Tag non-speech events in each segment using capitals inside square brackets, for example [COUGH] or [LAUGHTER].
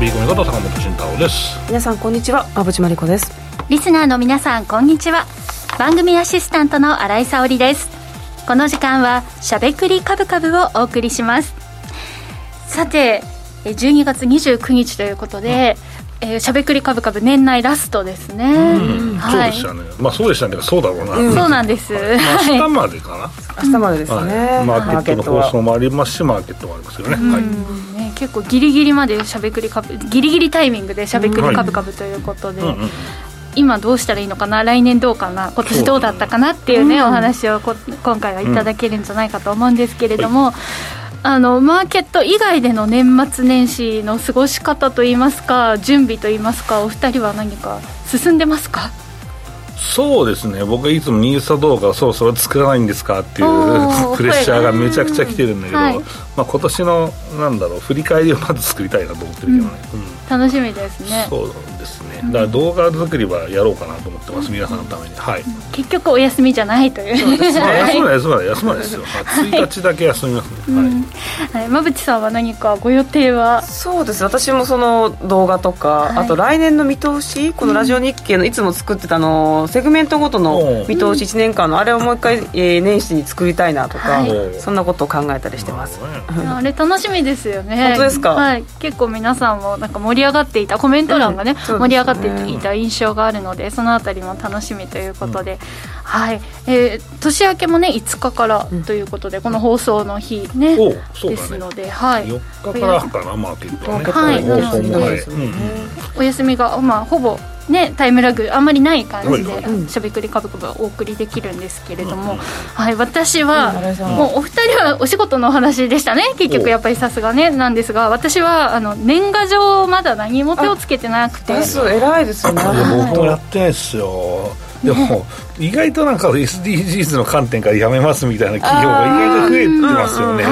ビーコミこと坂本慎太郎です。皆さんこんにちは。馬淵真理子です。リスナーの皆さんこんにちは。番組アシスタントの新井沙織です。この時間はしゃべくりカブカブをお送りします。さて12月29日ということで、えー、しゃべくりかぶかぶ年内ラストですね、はい、そうでしたね。まあそうでしたね。そうだろうな、うん、そうなんです、まあ、明日までかな。明日までですね、はい、マーケットの放送もありますしマーケットもありますよね,、はい。ね結構ギリギリまでしゃべくりかぶギリギリタイミングでしゃべくりかぶかぶということで、今どうしたらいいのかな？来年どうかな？今年どうだったかな？っていうね、ねお話を今回はいただけるんじゃないかと思うんですけれども、はいあのマーケット以外での年末年始の過ごし方といいますか準備といいますかお二人は何か進んでますか？そうですね。僕はいつもニュース動画そろそろ作らないんですかっていう [LAUGHS] プレッシャーがめちゃくちゃ来てるんだけど、はい、まあ、今年のなんだろう振り返りをまず作りたいなと思ってるけどね、うん、楽しみですね。そうですね。だから動画作りはやろうかなと思ってます、皆さんのために。はい。結局お休みじゃないという。そうです、ね、休まない休まない休まないですよ、はい、1日だけ休みますね、はい、馬淵さんは何かご予定はそうです私もその動画とか、あと来年の見通しこのラジオ日経のいつも作ってたのセグメントごとの見通し1年間のあれをもう一回、えー、年始に作りたいなとか、そんなことを考えたりしてます、あれ楽しみですよね。本当ですか、はい、結構皆さんもなんか盛り上がっていたコメント欄がね、盛り上がっていた印象があるのでそのあたりも楽しみということで、はい、えー、年明けもね5日からということで、この放送の日ね、ね。ですので、はい、4日からかなマーケットはね、はい、はい、お休みがまあほぼね、タイムラグあんまりない感じでしゃべくりかぶかぶお送りできるんですけれども、はい、私は、もうお二人はお仕事のお話でしたね結局やっぱりさすがねなんですが私はあの年賀状まだ何も手をつけてなくて。偉いですよね。僕もやってないですよ。でも、意外となんか SDGs の観点からやめますみたいな企業が意外と増えてますよね。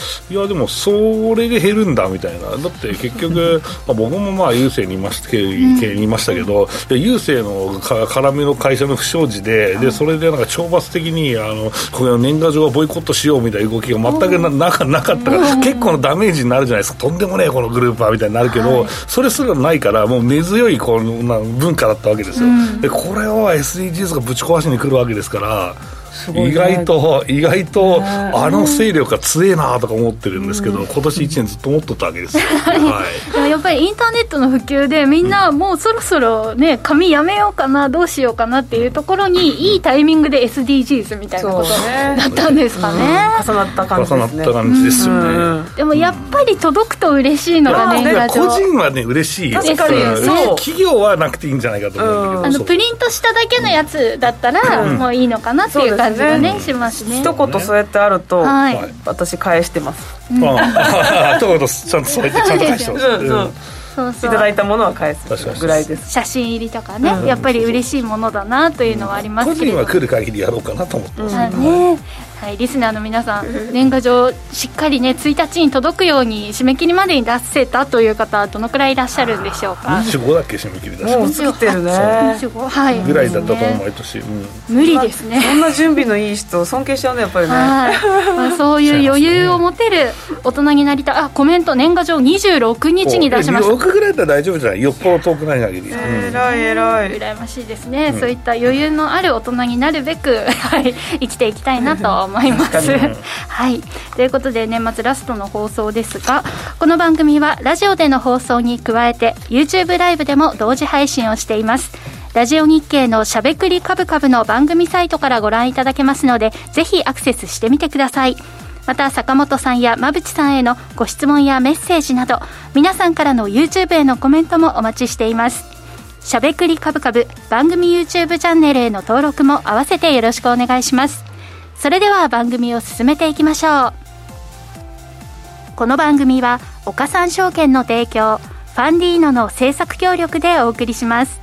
はいいやでもそれで減るんだみたいな。だって結局 [LAUGHS] まあ僕もまあ郵政にいましたけにいましたけど、郵政のか絡みの会社の不祥事ででそれでなんか懲罰的にあのこれ年賀状はボイコットしようみたいな動きが全くななかなかったから結構のダメージになるじゃないですか。とんでもねえこのグループはみたいになるけど、それすらないからもう根強いこのな文化だったわけですよ、でこれを SDGs がぶち壊しに来るわけですから。意外と意外とあの勢力が強えなとか思ってるんですけど、今年1年ずっと思っとったわけですよ、[LAUGHS] はい、でもやっぱりインターネットの普及でみんなもうそろそろね紙やめようかなどうしようかなっていうところにいいタイミングで SDGs みたいなことだったんですかね、重なった感じですね。重なった感じですよね、でもやっぱり届くと嬉しいのがね、個人はね嬉しい。確かに。そう。企業はなくていいんじゃないかと思うんだけど、あのプリントしただけのやつだったら、もういいのかなっていう感じがね。しますね一言そうやってあると、はい、私返してます、うん、ああ。[LAUGHS] 一言ちゃんとそうやってちゃんと返してます、うん。うん。そうそう。いただいたものは返すぐらいです。写真入りとかね、うん、やっぱり嬉しいものだなというのはありますけど。個人は来る限りやろうかなと思ってます、ね、はい、リスナーの皆さん、年賀状、しっかりね、1日に届くように、締め切りまでに出せたという方、どのくらいいらっしゃるんでしょうか？25だっけ、締め切り出しもう作ってるね。はい。ぐらいだったと思う、毎年。無理ですね。そんな準備のいい人、尊敬しちゃうね、やっぱりね。はい。まあ、そういう余裕を持てる大人になりたい。あ、コメント、年賀状26日に出しました。6ぐらいだったら大丈夫じゃない？よっぽど遠くない限り。えらいえらい。羨ましいですね。そういった余裕のある大人になるべく、[LAUGHS] はい、生きていきたいなと思います。[LAUGHS] はい。ということで年末ラストの放送ですがこの番組はラジオでの放送に加えて YouTube ライブでも同時配信をしています。ラジオ日経のしゃべくりカブカブの番組サイトからご覧いただけますのでぜひアクセスしてみてください。また坂本さんや馬淵さんへのご質問やメッセージなど皆さんからの YouTube へのコメントもお待ちしています。しゃべくりカブカブ番組 YouTube チャンネルへの登録も合わせてよろしくお願いしますそれでは番組を進めていきましょうこの番組は岡三証券の提供ファンディーノの制作協力でお送りします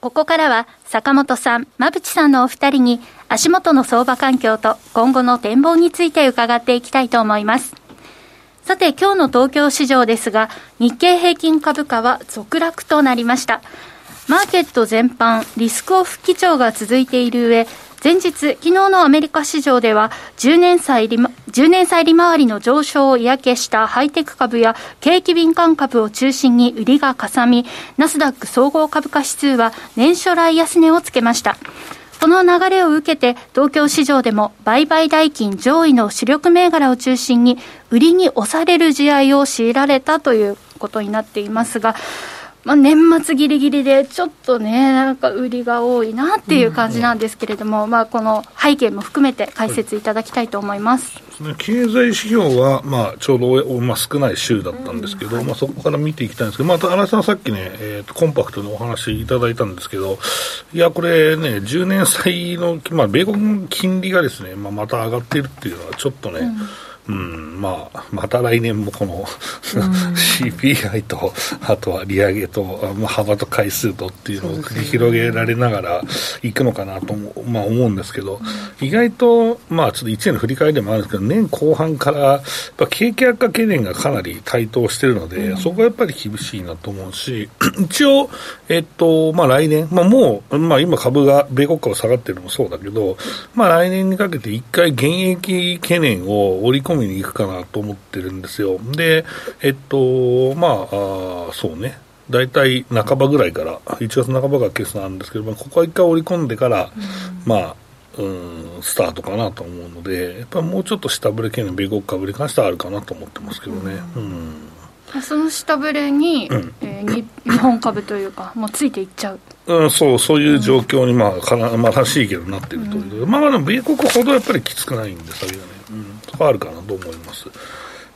ここからは坂本さん、馬淵さんのお二人に足元の相場環境と今後の展望について伺っていきたいと思います。さて今日の東京市場ですが日経平均株価は続落となりましたマーケット全般、リスクオフ基調が続いている上、前日、昨日のアメリカ市場では10年債利、10年債利回りの上昇を嫌気したハイテク株や景気敏感株を中心に売りがかさみ、ナスダック総合株価指数は年初来安値をつけました。この流れを受けて、東京市場でも売買代金上位の主力銘柄を中心に、売りに押される試合を強いられたということになっていますが、まあ、年末ぎりぎりで、ちょっとね、なんか売りが多いなっていう感じなんですけれども、うん、まあ、この背景も含めて解説いただきたいと思います。はい、経済指標は、まあ、ちょうど、まあ、少ない週だったんですけど、うん、まあ、そこから見ていきたいんですけど、まあ、新井さん、さっきね、えーと、コンパクトでお話いただいたんですけど、いや、これね、10年債の、まあ、米国金利がですね、まあ、また上がっているっていうのは、ちょっとね、うんうん、まあ、また来年もこの CPI と、あとは利上げと、まあ、幅と回数とっていうのを繰り広げられながらいくのかなと、まあ、思うんですけど、意外と、まあ、ちょっと1年の振り返りでもあるんですけど、年後半から、やっぱ景気悪化懸念がかなり台頭してるので、そこはやっぱり厳しいなと思うし、[CLEARS THROAT] 一応、えっと、まあ、来年、まあ、もう、まあ、今株が、米国株下がってるのもそうだけど、まあ、来年にかけて一回現役懸念を織り込みに行くかなと思ってるんですよ。で、えっと、まあ、あそうね。大体半ばぐらいから、1月半ばが決算なんですけど、まあ、ここは一回織り込んでから、うん、まあ、うん、スタートかなと思うので、やっぱりもうちょっと下振れ系の米国株に関してはあるかなと思ってますけどね。うん、うんその下振れに、うん、えー、日本株というか、もうついていっちゃう。うん、そう、そういう状況に、まあ、かな、まあ、らしいけどなってるという、うん、まあ、でも、米国ほどやっぱりきつくないんで、先がね、はあるかなと思います。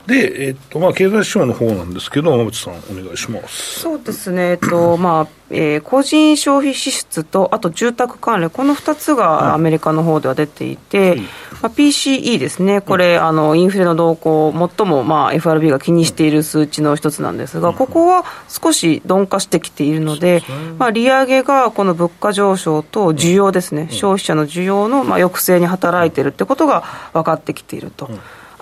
で、えっとまあ、経済指標の方なんですけど、馬渕さん、お願いします。そうですね、えっとまあえー、個人消費支出と、あと住宅関連、この2つがアメリカの方では出ていて、まあ、PCE ですね、これ、あのインフレの動向、最も、まあ、FRB が気にしている数値の一つなんですが、ここは少し鈍化してきているので、まあ、利上げがこの物価上昇と需要ですね、消費者の需要の、まあ、抑制に働いているってことが分かってきていると。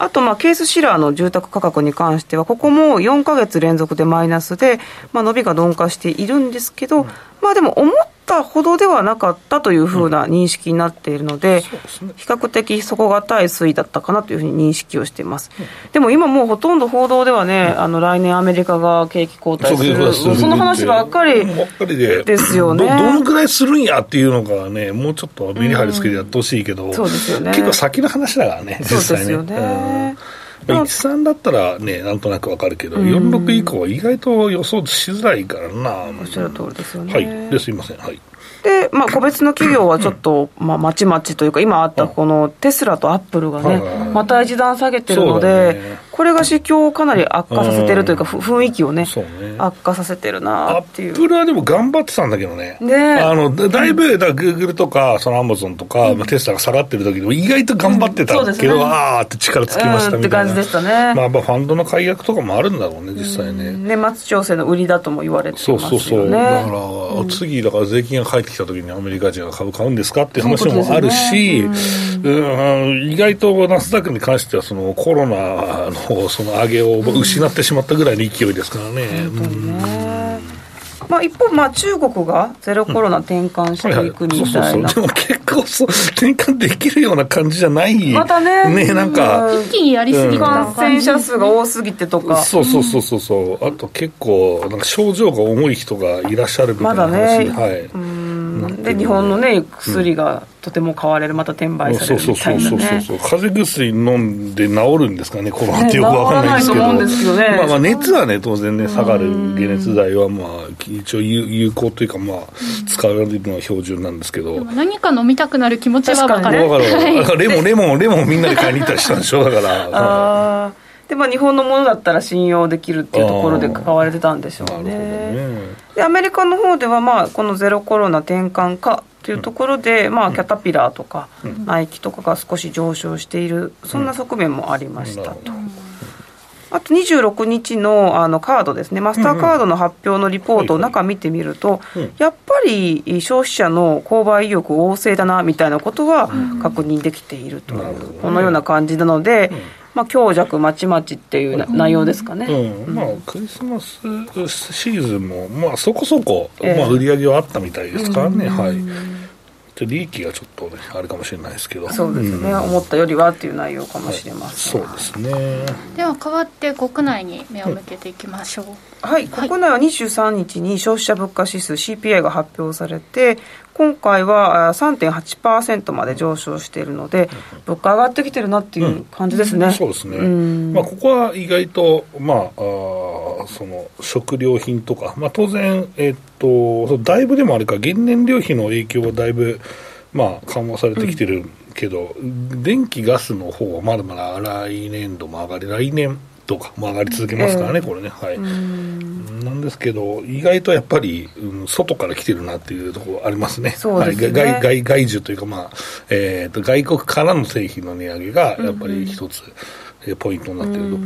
あと、まあ、ケースシラーの住宅価格に関しては、ここも4か月連続でマイナスで、まあ、伸びが鈍化しているんですけど、まあ、でも思ったほどではなかったというふうな認識になっているので、比較的底堅い推移だったかなというふうに認識をしています。でも今もうほとんど報道ではね、あの来年アメリカが景気後退する、その話ばっかりですよね。どのくらいするんやっていうのがね、もうちょっとメリハリつけてやってほしいけど、そうですよね。結構先の話だからね、実際ね。そうですよね。13だったらね、なんとなくわかるけど、46以降は意外と予想しづらいからな。おっしゃる通りですよね。はい。ですいません。はい。で、まあ、個別の企業はちょっと、まあ、まちまちというか、今あったこのテスラとアップルがね、また一段下げてるので、これが市況をかなり悪化させてるというか、雰囲気をね、悪化させてるなっていう。アップルはでも頑張ってたんだけどね。ねあの、だいぶ、だグーグルとか、そのアマゾンとか、テスラが下がってる時でも意外と頑張ってたけど、あーって力つきましたみたいな。って感じでしたね。まあ、ファンドの解約とかもあるんだろうね、実際ね。年末調整の売りだとも言われてますよね。そうそうそう。だから、次、だから税金が返ってきた時にアメリカ人が株買うんですかっていう話もあるし、うん、意外とナスダックに関してはそのコロナのその上げを失ってしまったぐらいの勢いですからね。まあ、一方、まあ、中国がゼロコロナ転換していくみたいな、でも結構そう転換できるような感じじゃないまたね。ねなんか。一気にやりすぎた感染者数が多すぎてとか。そうそうそうそうそう。あと結構なんか症状が重い人がいらっしゃるみたいな話、まだね、はい、で日本のね薬がとても買われるまた転売されるみたいな、ね、そうそうそうそう風邪薬飲んで治るんですかねコロナってよくわかんないですけど,、まあ、まあ熱はね当然ね下がる解熱剤はまあ一応有効というかまあ使われるのは標準なんですけど何か飲みたくなる気持ちは分かるかるレモンレモンレモンみんなで買いに行ったりしたんでしょだからああでまあ、日本のものだったら信用できるっていうところで買われてたんでしょうね。ね。でアメリカの方では、まあ、このゼロコロナ転換かというところで、うん、まあ、キャタピラーとか、うん、ナイキとかが少し上昇している、そんな側面もありましたと。あと26日のあのカードですね、マスターカードの発表のリポートを中見てみると、やっぱり消費者の購買意欲旺盛だなみたいなことは確認できているとこのような感じなので、まあ、強弱まちまちっていう内容ですかね、うん、まあ、クリスマスシーズンも、まあ、そこそこ、まあ、売り上げはあったみたいですからね、はい。利益がちょっとねあるかもしれないですけど。そうですね、うん、思ったよりはっていう内容かもしれません、はい、そうですね。では代わって国内に目を向けていきましょう、はい、はい、国内は23日に消費者物価指数 CPI が発表されて今回は3.8%まで上昇しているので、物価上がってきてるなっていう感じですね。うん、そうですね。まあ、ここは意外と、まあ、あその食料品とか、まあ、当然、えっと、だいぶでもあれか、原燃料費の影響はだいぶ、まあ、緩和されてきてるけど、うん、電気、ガスの方はまだまだ来年度も上がり、来年とかも上がり続けますからね、えー、これね。はい。なんですけど、意外とやっぱり、うん、外から来てるなっていうところありますね。すね。はい、外外外需というか、まあ、えっ、ー、と、外国からの製品の値上げが、やっぱり一つ、うん、ポイントになっていると。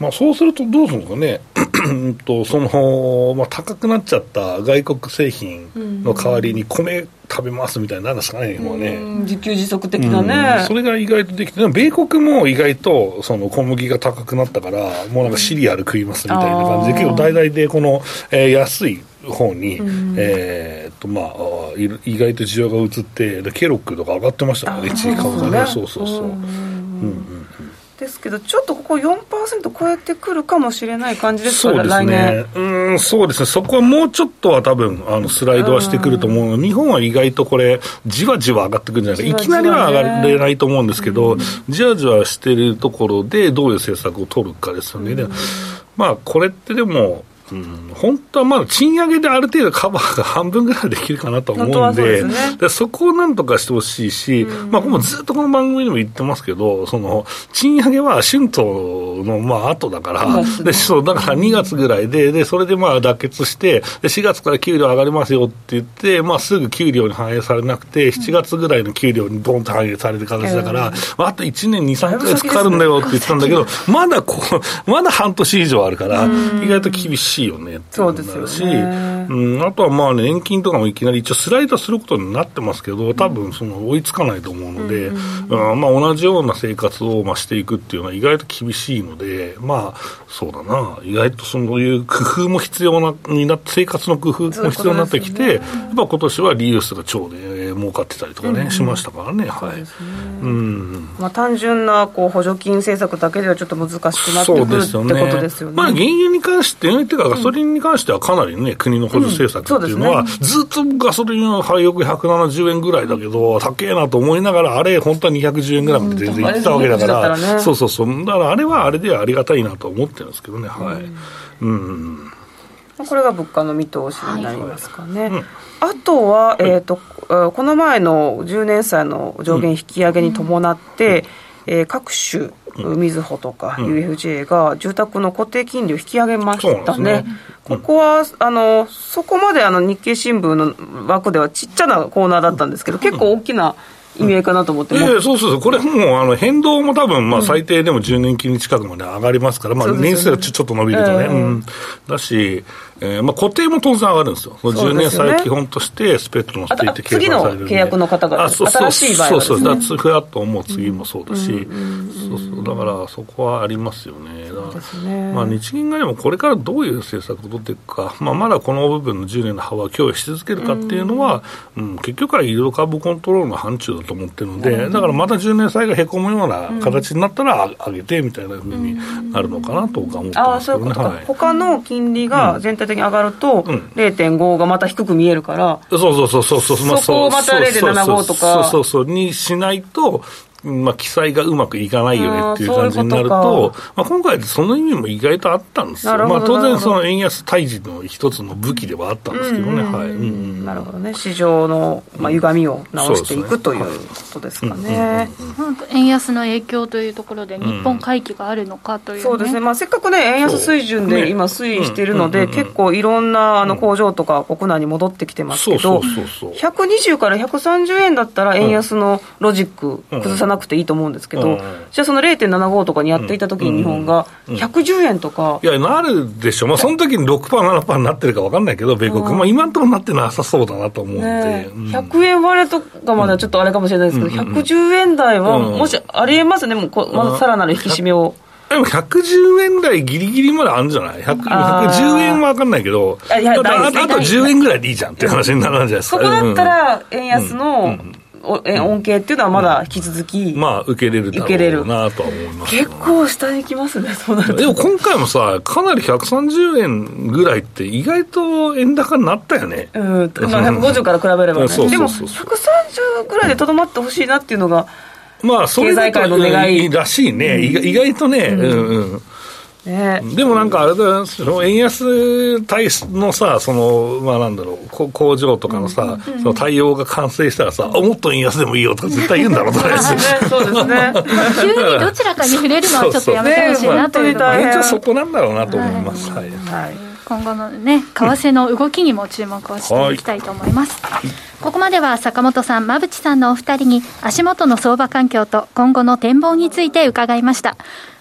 まあ、そうするとどうするんですかね。[CLEARS THROAT] とその、まあ、高くなっちゃった外国製品の代わりに米食べますみたいなんですかね、今ね。自給自足的なね、うん、それが意外とできて、米国も意外とその小麦が高くなったから、もうなんかシリアル食いますみたいな感じで、結構大々でこの、えー、安い方に、うん、えー、とまあ、意外と需要が移って、ケロックとか上がってましたからね、一時株がね、そうそうそう。うんうんですけど、ちょっとここ4%超えてくるかもしれない感じですかね、そうですね、うん、そうですね、そこはもうちょっとは多分あのスライドはしてくると思うの。で、日本は意外とこれ、じわじわ上がってくるんじゃないか、いきなりは上がれないと思うんですけど、じわじわしてるところで、どういう政策を取るかですよね。まあ、これってでも、うん、本当はまだ賃上げである程度カバーが半分ぐらいできるかなと思うんで、そで、ね、そこをなんとかしてほしいし、うん、まあ、もずっとこの番組でも言ってますけど、その、賃上げは春闘のまあ後だから、で、そう、だから2月ぐらいで、で、それでまあ妥結して、で、4月から給料上がりますよって言って、まあ、すぐ給料に反映されなくて、7月ぐらいの給料にドンと反映される形だから、まあ、あと1年2、3か月かかるんだよって言ったんだけど、まだこう、まだ半年以上あるから、意外と厳しいよねそうですよね、うん、あとはまあ、ね、年金とかもいきなり一応スライドすることになってますけど、多分その追いつかないと思うので、うん、まあ、同じような生活をまあしていくっていうのは意外と厳しいので、まあ、そうだな、意外とそういう工夫も必要なになって、生活の工夫も必要になってきて、ね、やっぱ今年はリユースが超で儲かってたりとかね、うん、しましたからね、はい。うん。まあ、単純なこう補助金政策だけではちょっと難しくなってくるってことですよね。まあ、原油に関して、っていうかガソリンに関してはかなりね、国の補助政策っていうのは、ずっとガソリンは廃屋170円ぐらいだけど、高えなと思いながら、あれ、本当は210円ぐらいまで全然いってたわけだから、そうそうそう、だからあれはあれではありがたいなと思ってるんですけどね、はい。うん。これが物価の見通しになりますかね。はいうん、あとは、えーと、この前の10年債の上限引き上げに伴って、うん、えー、各種みずほとか UFJ が住宅の固定金利を引き上げましたね。ねここはあのそこまであの日経新聞の枠ではちっちゃなコーナーだったんですけど、結構大きな。意味合いかなと思って、うん、えそうそうそう、これもうあの変動も多分まあ最低でも10年金利近くまで上がりますから、まあ、年数がちょっと伸びるとね、うん、だし、えーまあ、固定も当然上がるんですよ、すね、10年債基本としてスペットのステージ計算される次の契約の方が、新しい場合は、ね、そうそう、そうフラッと思う次もそう。だし、そうそう。だからそこはありますよね、ね、まあ、日銀がでもこれからどういう政策を取っていくか、まあ、まだこの部分の10年の幅を供与し続けるかっていうのは、うん、うん、結局は移動株コントロールの範疇だと思ってる。ので、だからまた10年債がへこむような形になったら上げてみたいなふうになるのかなと僕は思ってますけどね。はい、他の金利が全体的に上がると、うん、0.5がまた低く見えるから、そうそうそうそうそう、そこをまた0.75とか、そうそうそう。にしないと、まあ、記載がうまくいかないよねっていう感じになると、まあ、今回、その意味も意外とあったんです。よ、まあ、当然、その円安退治の一つの武器ではあったんですけどね、はい、なるほどね、市場の、まあ、歪みを直していく、ということですかね。円安の影響というところで、日本回帰があるのかという、ね、そうですね、まあ、せっかくね、円安水準で今、推移しているので、結構いろんなあの工場とか国内に戻ってきてますけど、120から130円だったら、円安のロジック崩さなくていいと思うんですけど、うん、じゃあその0.75とかにやっていたときに日本が110円とか、いや、なるでしょ、まあ、その時に6%、7%になってるか分かんないけど、米国、まあ、今のところなってなさそうだなと思うんで、ね、100円割れとかまではちょっとあれかもしれないですけど、110円台はもしありえますね、もうこまださらなる引き締めを。でも110円台ぎりぎりまであるんじゃない ?110 円は分かんないけど、ああと10円ぐらいでいいじゃんっていう話になるんじゃないですか？そこだったら、円安の、うん恩恵っていうのはまだ引き続き、まあ受けれるだろうなとは思います、結構下に行きますねそうなるでも今回もさかなり130円ぐらいって意外と円高になったよね。うん、まあ、150から比べればね。でも130ぐらいでとどまってほしいなっていうのがまあそれだとらしいね、うん、意外とね、うん、うんうんね、でもなんかあれだその円安対のさ、その、まあなんだろう、工場とかのさ、うん、その対応が完成したらさ、もっと円安でもいいよとか絶対言うんだろう、とりあえず。そうですね。急にどちらかに触れるのはちょっとやめてほしいなというのが。現そこなんだろうなと思います。はい。はい今後のね、為替の動きにも注目をしていきたいと思います。はい、ここまでは坂本さん、馬淵さんのお二人に足元の相場環境と今後の展望について伺いました。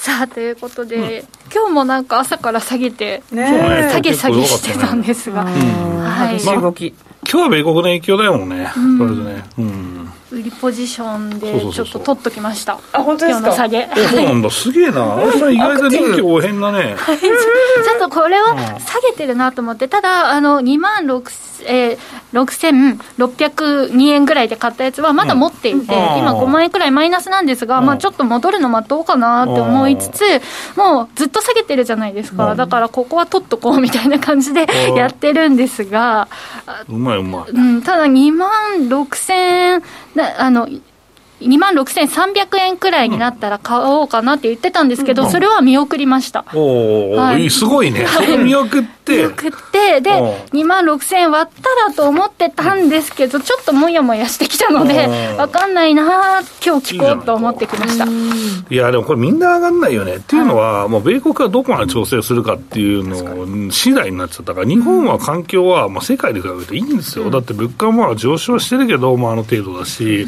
さあということで、うん、今日もなんか朝から下げて、ね、下げ下げしてたんですが、はい、動き今日は米国の影響だよね、うん、れでね、うん、売りポジションでちょっと取っときました。あ本当ですか？下げ。そうなんだ。すげえな。意外と臨機応変だね。[LAUGHS] ちょっとこれは下げてるなと思ってただあの2万6えー、6602円ぐらいで買ったやつはまだ持っていて、うん、今5万円くらいマイナスなんですが、うん、まあ、ちょっと戻るの待とうかなって思いつつ、もうずっと下げてるじゃないですか、だからここは取っとこうみたいな感じでやってるんですが、うまいうまい、うん、ただ2万6000あの2万6300円くらいになったら買おうかなって言ってたんですけど、うん、それは見送りました。おお、はい、すごいね。それ見送って。見送って、で、2万6000円割ったらと思ってたんですけど、ちょっともやもやしてきたので、わかんないな今日聞こうと思ってきました。いや、でもこれみんな上がんないよね。っていうのは、はい、もう米国がどこまで調整するかっていうの次第になっちゃったから、日本は環境は、まあ、世界で比べていいんですよ。うん、だって物価はまあ上昇してるけど、まあ、あの程度だし、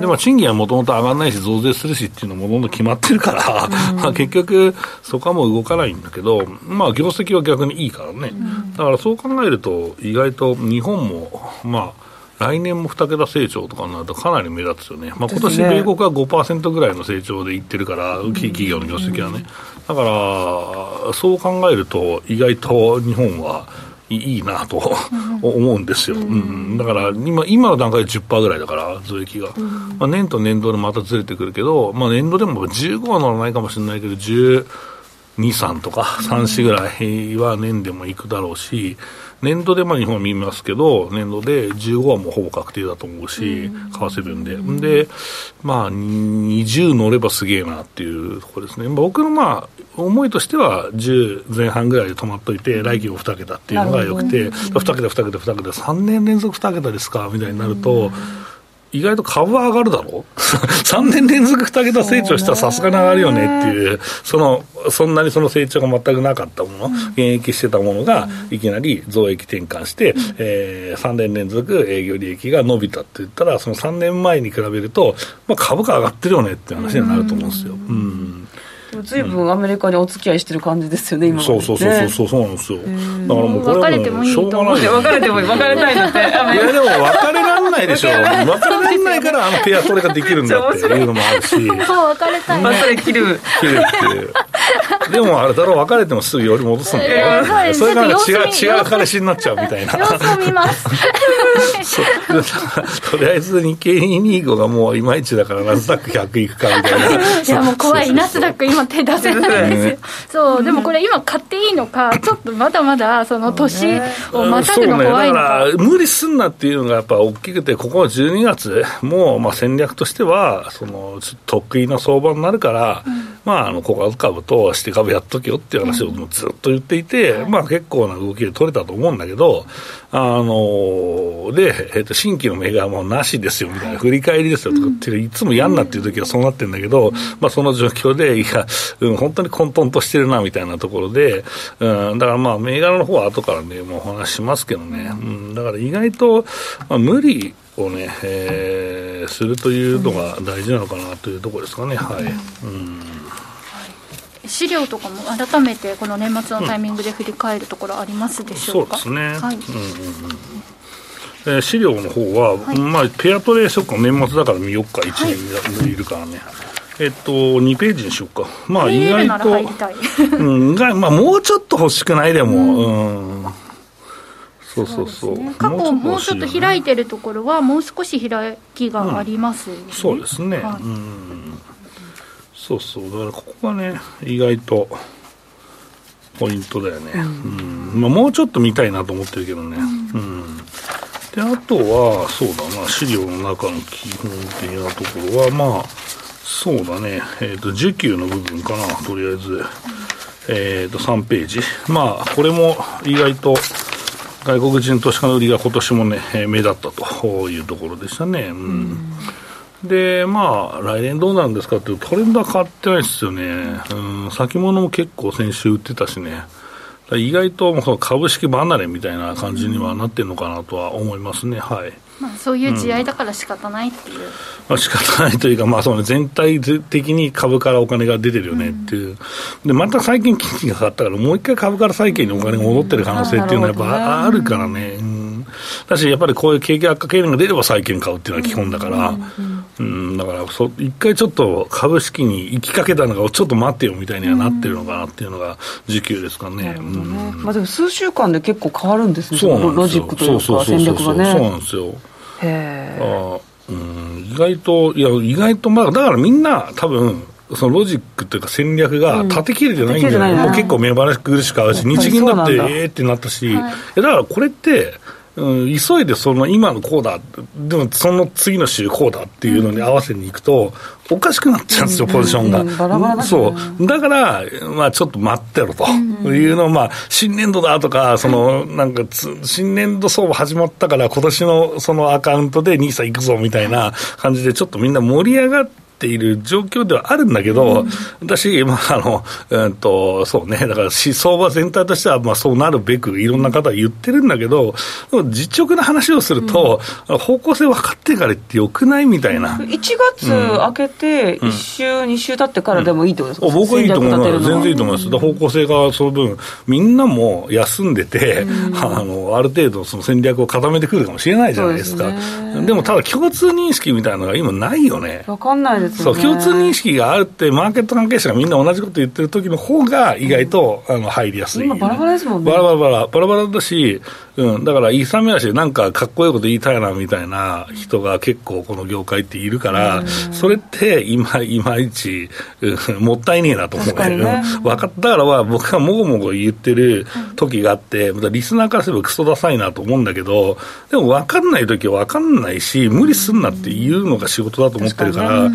で、まあ、賃金はもともと上がらないし、増税するしっていうのもどんどん決まってるから、うん、まあ結局、そこはもう動かないんだけど、まあ、業績は逆にいいからね、うん、だからそう考えると、意外と日本も、まあ、来年も2桁成長とかになるとかなり目立つよね、まあ今年米国は5%ぐらいの成長でいってるから、大きい企業の業績はね、だから、そう考えると、意外と日本は、いいなと思うんですよ、うん、だから今今の段階で10%ぐらいだから増益が、まあ、年と年度でまたずれてくるけど、まあ、年度でも15は乗らないかもしれないけど12、3とか3、4ぐらいは年でもいくだろうし、年度でまあ日本は見ますけど、年度で15はもうほぼ確定だと思うし、為替分で。で、まあ、20乗ればすげえなっていうところですね。僕のまあ、思いとしては、10前半ぐらいで止まっといて、来期も2桁っていうのがよくて、2桁、2桁、2桁、3年連続2桁ですかみたいになると、意外と株は上がるだろ？[LAUGHS] う3年連続2桁成長したらさすがに上がるよねっていう、その、そんなにその成長が全くなかったもの、現役してたものが、いきなり増益転換して、えー、3年連続営業利益が伸びたって言ったら、その3年前に比べると、まあ、株価上がってるよねって話になると思うんですよ。うんずいぶんアメリカにお付き合いしてる感じですよね、今、そうそうそうそうそうなんですよ、だからもうこれはもうしょうがない。別れてもいい別れたいんだって。いやでも別れられないでしょ。別れられないからあのペアトレができるんだっていうのもあるし。そう別れたい [LAUGHS] 別れ切る。[LAUGHS] 切るって。いうでもあれだろ別れてもすぐより戻すんだよ、えー、それから違う違う彼氏になっちゃうみたいな。様子を見ますとりあえず日経225がもういまいちだからナスダック100いくかみたいな。いやもう怖いナスダック今手出せないんですよ、そうでもこれ今買っていいのかちょっとまだまだその年をまたぐの怖いのか、ね、無理すんなっていうのがやっぱ大きくてここは12月もうまあ戦略としてはその得意な相場になるから、うん。まあ、あの、小株として株やっとけよっていう話をずっと言っていて、うん、まあ結構な動きで取れたと思うんだけど、あの、で、えっ、ー、と、新規の銘柄もなしですよみたいな、振り返りですよとかっていつも嫌になってる時はそうなってるんだけど、まあその状況で、いや、うん、本当に混沌としてるなみたいなところで、うん、だからまあ銘柄の方は後からね、もうお話しますけどね、うん、だから意外と、まあ、無理をね、えー、するというのが大事なのかなというところですかね、はい。うん資料とかも改めてこの年末のタイミングで振り返るところありますでしょうか、うん、そうですね、はい。うんうんうん。えー、資料の方は、はい、まあ、ペアトレーション年末だから見よっか、1年い。るからね。はいえっと、2ページにしようか。まあ、意外と、うん、まあ、もうちょっと欲しくないでも、うん、うん。そうそうそう、ね、過去もうちょっと開いてるところはもう少し開きがありますよね、うん、そうですね、はい、うんそうそうだからここがね意外とポイントだよね、うん、うん、まあ、もうちょっと見たいなと思ってるけどね、うん、うん、であとはそうだな資料の中の基本的なところはまあそうだね。えっ、ー、と需給の部分かなとりあえず、えっ、ー、と3ページ。まあこれも意外と外国人投資家の売りが今年もね、目立ったというところでしたね。うん、で、まあ、来年どうなるんですかっていうトレンドは変わってないですよね。うん、先物も結構先週売ってたしね。意外ともう株式離れみたいな感じにはなってるのかなとは思いますね。はい。まあ、そういう地合いだから仕方ないっていう、うん、まあ仕方ないというか、まあそうね、全体的に株からお金が出てるよねっていう、うん、でまた最近、金利が上がったから、もう一回株から債券にお金が戻ってる可能性っていうのはやっぱあるからね。うんだし、やっぱりこういう景気悪化経年が出れば債券買うっていうのは基本だから、うん、だからそ、一回ちょっと株式に行きかけたのが、ちょっと待ってよみたいにはなってるのかなっていうのが、時給ですかね。まあ、でも数週間で結構変わるんですね、そうロジックというか、戦略がね。そうなんですよ。へあうん、意外と、いや、意外と、まあ、だからみんな、多分そのロジックというか戦略が立てきれてないんじゃない、うん、もう結構目離し苦しく合うし、[LAUGHS] 日銀だってええってなったし、はい、だからこれって、うん、急いでその今のこうだ、でもその次の週こうだっていうのに合わせにいくと、おかしくなっちゃうんですよ、ポジションが。そう。だから、まあちょっと待ってろというのを、まあ新年度だとか、そのなんか新年度相場始まったから今年のそのアカウントで NISA 行くぞみたいな感じでちょっとみんな盛り上がって、ている状況ではあるんだけど、うん、私、まああのうんと、そうね、だから思想は全体としてはまあそうなるべく、いろんな方が言ってるんだけど、実直な話をすると、うん、方向性分かってからってよくないみたいな。1月明けて、1週、うん、2週経ってからでもいいってことですか、うん、僕はいいと思います、全然いいと思います、方向性がその分、みんなも休んでて、あのある程度、その戦略を固めてくるかもしれないじゃないですか。ででもただ共通認識みたいなのが今ないよね。分かんないです共通認識があるって、マーケット関係者がみんな同じこと言ってる時の方が、意外と、あの入りやすい。今、バラバラですもんね。バラバラバラ、バラバラだし、うん、だから、いさめやし、なんかかっこいいこと言いたいなみたいな人が結構、この業界っているから、それって今、いまいち、うん、もったいねえなと思うね。分かったからは、僕がもごもご言ってる時があって、リスナーからすればクソダサいなと思うんだけど、でも分かんない時は分かんないし、無理すんなっていうのが仕事だと思ってるから、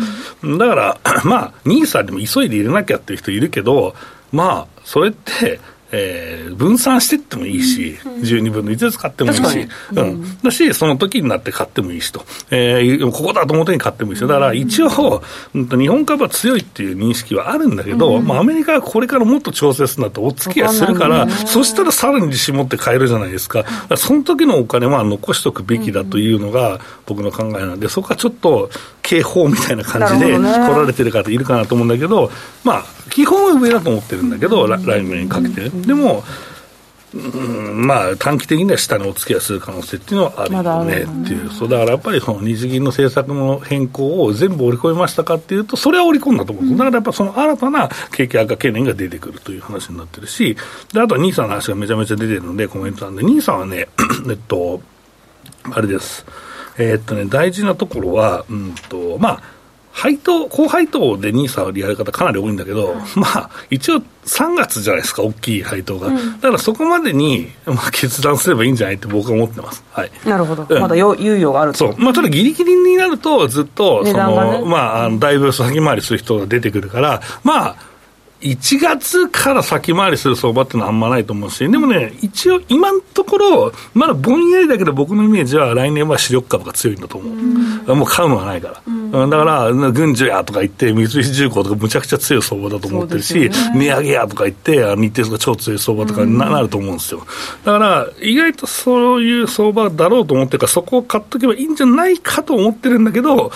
だから、まあ、ニーサでも急いで入れなきゃっていう人いるけど、まあ、それって、えー、分散していってもいいし、うん、12分の1ずつ買ってもいいし、うん、だし、その時になって買ってもいいしと、えー、ここだと思ってに買ってもいいし、だから一応、うん、日本株は強いっていう認識はあるんだけど、うん、まあ、アメリカはこれからもっと調整するんだってお付き合いするから、そしたらさらに自信持って買えるじゃないですか、かその時のお金は残しておくべきだというのが僕の考えなんで、そこはちょっと警報みたいな感じで来られてる方いるかなと思うんだけど、まあ、基本は上だと思ってるんだけど、来年にかけて。でも、うん、まあ、短期的には下にお付き合いする可能性っていうのはあるよねっていう、そうだからやっぱりその日銀の政策の変更を全部織り込みましたかっていうと、それは織り込んだと思うんです、だからやっぱその新たな景気悪化懸念が出てくるという話になってるし、であとは兄さんの話がめちゃめちゃ出てるので、コメントなんで、兄さんはね、[CLEARS THROAT] えっと、あれです、えー、っとね、大事なところは、うんとまあ、配当、高配当で NISA でやる方かなり多いんだけど、はい、まあ、一応3月じゃないですか、大きい配当が。うん、だからそこまでに、まあ、決断すればいいんじゃないって僕は思ってます。はい。なるほど。うん、まだ猶予があるそう。まあ、ただギリギリになると、ずっと、その、ね、まあ、だいぶ先回りする人が出てくるから、まあ、1月から先回りする相場っていうのはあんまないと思うし、でもね、一応、今のところ、まだぼんやりだけど、僕のイメージは来年は主力株が強いんだと思う。うん、もう買うのがないから。うん、だから、軍需やとか言って、三菱重工とかむちゃくちゃ強い相場だと思ってるし、ね、値上げやとか言って、日程が超強い相場とかになると思うんですよ。だから、意外とそういう相場だろうと思ってるから、そこを買っとけばいいんじゃないかと思ってるんだけど、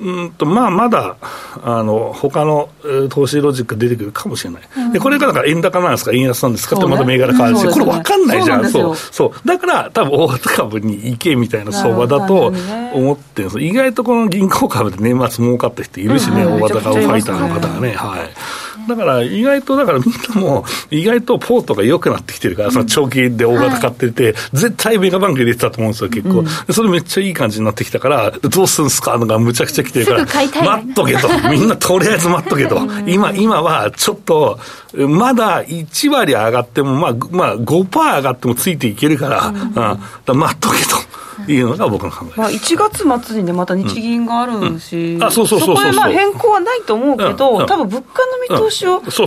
うんとまあ、まだあの他の、えー、投資ロジックが出てくるかもしれない、うん、でこれがだから円高なんですか、円安なんですか？って、また銘柄変わるし、ね、これ分かんないじゃん、そうそう。だから多分大型株に行けみたいな相場だと思ってるんです、ね、意外とこの銀行株で年末儲かった人いるしね、うん、大型株ファイターの方がね。はいだから意外と、だからみんなも意外とポートが良くなってきてるから、その長期で大型買ってて、絶対メガバンク入れてたと思うんですよ、結構。それめっちゃいい感じになってきたから、どうするんすか？のがむちゃくちゃ来てるから、待っとけと。[LAUGHS] みんなとりあえず待っとけと。今、今はちょっと、まだ1割上がっても、まあ、まあ5%上がってもついていけるから、うん、だ待っとけと。いうのが僕の考えです、まあ、1月末にね、また日銀があるし、あそこでまあ変更はないと思うけど、うん、多分物価の見通しを修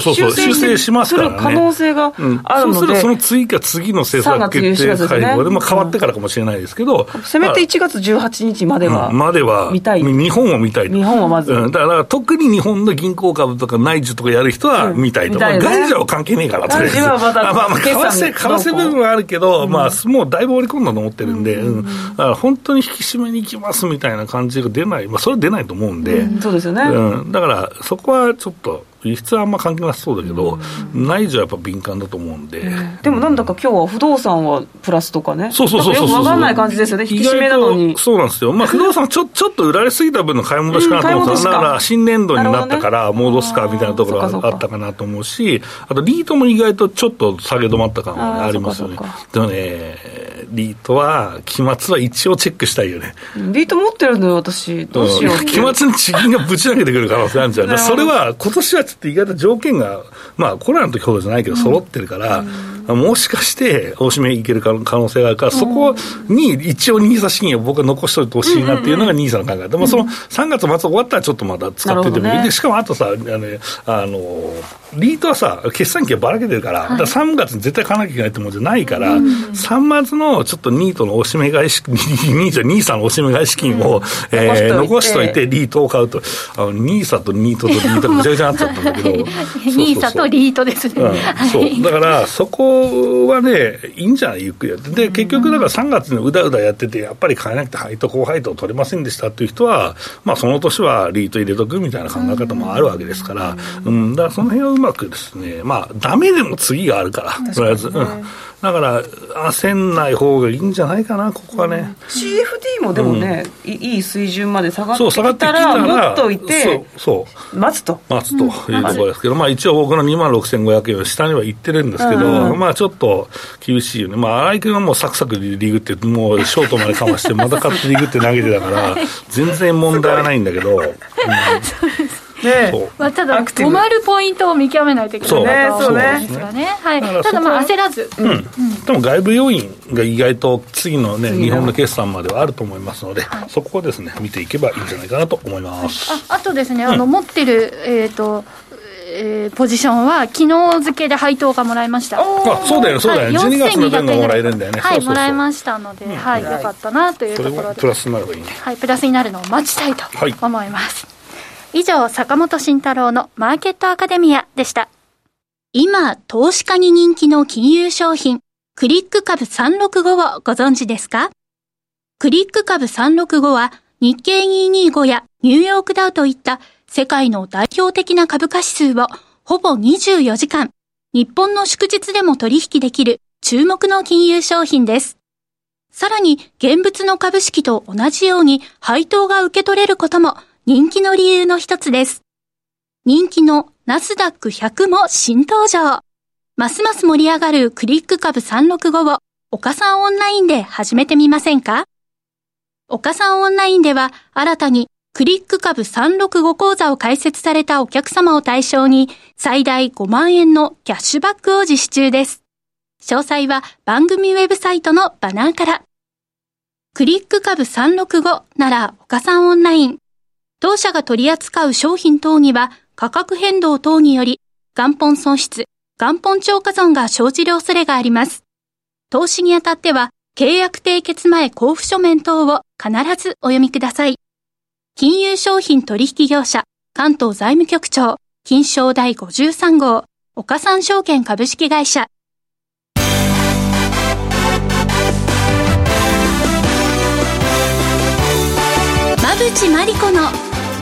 正しまする可能性があるので、そうするとその次か次の政策決定会合で、まあ、変わってからかもしれないですけど、せめて1月18日までは、までは見たい。日本を見たい日本はまず、だから特に日本の銀行株とか内需とかやる人は見たいと、外需は関係ねえから、とりあえず。まあまあ、為替、為替部分はあるけど、まあ、もうだいぶ織り込んだと思ってるんで、うんだから本当に引き締めに行きますみたいな感じが出ない、まあ、それは出ないと思うんで、そうですよね、うん、だからそこはちょっと。輸出はあんま関係なさそうだけど、内需はやっぱ敏感だと思うんで、でもなんだか今日は不動産はプラスとかね、そうそうそうそう、分かんない感じですよね、引き締めなのに。そうなんですよ、まあ、[LAUGHS] 不動産ちょ、ちょっと売られすぎた分の買い戻しかなと思うんですだから新年度になったから戻すかみたいなところがあったかなと思うし、あとリートも意外とちょっと下げ止まった感がありますよね。でもね、リートは、期末は一応チェックしたいよね。リート持ってるのよ、私、どうしよう。期末に地銀がぶち上げてくる可能性あるんじゃん。それは、今年はちょっと意外と条件が、まあコロナの時ほどじゃないけど、揃ってるから、う、もしかして大締めいける可能性があるから、そこに一応、ニーサ資金を僕は残しておいてほしいなっていうのがニーサの考え。でもその3月末終わったらちょっとまだ使っててもいい。ね、しかもあとさ、あの、あのリートはさ、決算期がばらけてるから、はい、から3月に絶対買わなきゃいけないってもんじゃないから、うん、3月のちょっとニートのおしめ買い資金、[LAUGHS] ニーサのおしめ買い資金を、うん、えー、残しといて、リートを買うと、あのニーサとニートとリートがぐちゃぐちゃになっちゃったんだけど、[LAUGHS] ニーサとリートですね。うん、そう。だから、そこはね、いいんじゃない、ゆっくりやって。で、結局、だから3月にうだうだやってて、やっぱり買えなくて、配当、高配当取れませんでしたっていう人は、まあ、その年はリート入れとくみたいな考え方もあるわけですから、うん、だからその辺はうまくですね、まあ、ダメでも次があるから、とりあえず。うんだから、焦んない方がいいんじゃないかな、ここはね。うん、CFD もでもね、うん、いい水準まで下がってきたら、持っといて、そう待つと。待つというところですけど、うん、まあ一応僕の2万6500円は下には行ってるんですけど、まあちょっと厳しいよね。まあ荒井君はもうサクサクリグって、もうショートまでかまして、また勝手にリグって投げてたから、全然問題はないんだけど。[LAUGHS] そうですね。まあ、ただ、止まるポイントを見極めないといけないと思う。んですがね、はい、ただ、まあ、焦らず、うん、でも外部要因が意外と次のね、日本の決算まではあると思いますので、そこをですね。見ていけばいいんじゃないかなと思います。ああとですね、あの持ってる、えっ、とえー、ポジションは昨日付で配当がもらいました。あそうだよそうだよ、はい、12月の分がもらえるんだよね。はいもらいましたので、うん、はいよかったなというところで。プラスになればいいね。はいプラスになるのを待ちたいと思います、はい以上、坂本慎太郎のマーケットアカデミアでした。今、投資家に人気の金融商品、クリック株365をご存知ですか？クリック株365は日経225やニューヨークダウといった世界の代表的な株価指数をほぼ24時間、日本の祝日でも取引できる注目の金融商品です。さらに現物の株式と同じように配当が受け取れることも人気の理由の一つです。人気のナスダック100も新登場。ますます盛り上がるクリック株365を岡さんオンラインで始めてみませんか？岡さんオンラインでは新たにクリック株365講座を開設されたお客様を対象に最大5万円のキャッシュバックを実施中です。詳細は番組ウェブサイトのバナーから。クリック株365なら岡さんオンライン。当社が取り扱う商品等には価格変動等により元本損失、元本超過損が生じる恐れがあります。投資にあたっては契約締結前交付書面等を必ずお読みください。金融商品取引業者、関東財務局長、金賞第53号、岡三証券株式会社。馬淵真理子の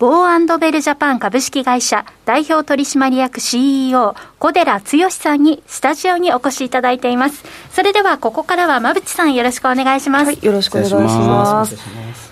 ボーベルジャパン株式会社代表取締役 CEO 小寺剛さんにスタジオにお越しいただいています。それではここからは馬淵さんよろしくお願いします。はい、よろしくお願いします。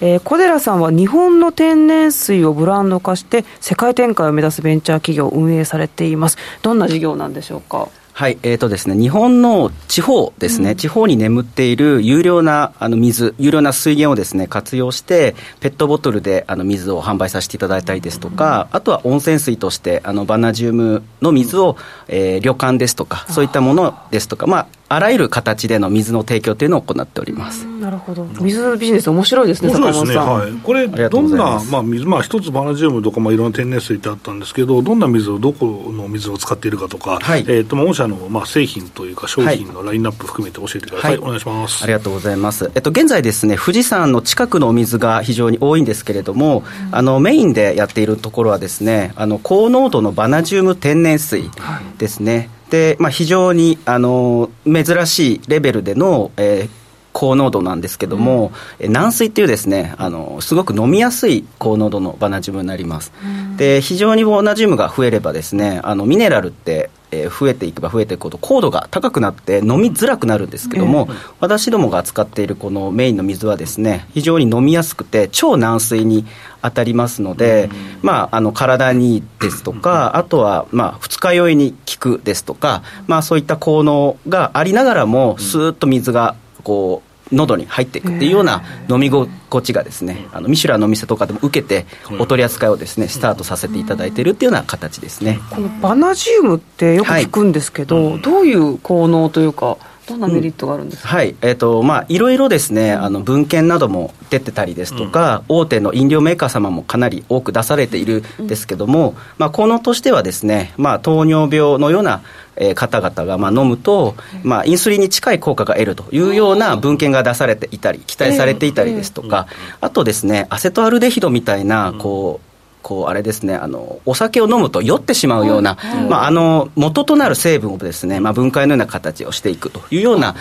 えー、小寺さんは日本の天然水をブランド化して世界展開を目指すベンチャー企業を運営されています。どんな事業なんでしょうか？はい、えーとですね、日本の地方ですね、うん、地方に眠っている有料なあの水、有料な水源をですね活用して、ペットボトルであの水を販売させていただいたりですとか、うん、あとは温泉水としてあのバナジウムの水を、えー、旅館ですとか、そういったものですとか、まあ、あらゆる形での水の提供というのを行っております。なるほど。水ビジネス面白いですね。面白いですね。はい。これどんなまあ水まあ一つバナジウムとかまあいろんな天然水ってあったんですけど、どんな水をどこの水を使っているかとか、はい、えっ、と御社のまあ製品というか商品のラインナップ含めて教えてください。はい、お願いします。ありがとうございます。えっと現在ですね富士山の近くのお水が非常に多いんですけれども、うん、あのメインでやっているところはですね、あの高濃度のバナジウム天然水ですね。はいで、まあ、非常にあの珍しいレベルでの、えー、高濃度なんですけども、うん、軟水っていうですねあのすごく飲みやすい高濃度のバナジウムになります、うん、で非常にバナジウムが増えればですねあのミネラルってえー、増えていけば増えていくほど高度が高くなって飲みづらくなるんですけども、私どもが扱っているこのメインの水はですね非常に飲みやすくて超軟水に当たりますので、まあ、あの体にいいですとか、あとは、まあ、二日酔いに効くですとか、まあ、そういった効能がありながらも、スーッと水がこう、喉に入っていくっていうような飲み心地がですねあのミシュランのお店とかでも受けてお取り扱いをですねスタートさせていただいているっていうような形ですね。このバナジウムってよく聞くんですけど、はい、どういう効能というかどんなメリットがあるんですか、うん、はい、えっ、ー、と、まあ、いろいろですね、あの、文献なども出てたりですとか、うん、大手の飲料メーカー様もかなり多く出されているんですけども、うん、まあ、効能としてはですね、まあ、糖尿病のような、えー、方々がまあ飲むと、まあ、インスリンに近い効果が得るというような文献が出されていたり、期待されていたりですとか、あとですね、アセトアルデヒドみたいな、こう、こうあれですねあのお酒を飲むと酔ってしまうような、まあ、あの元となる成分をですね、まあ、分解のような形をしていくというような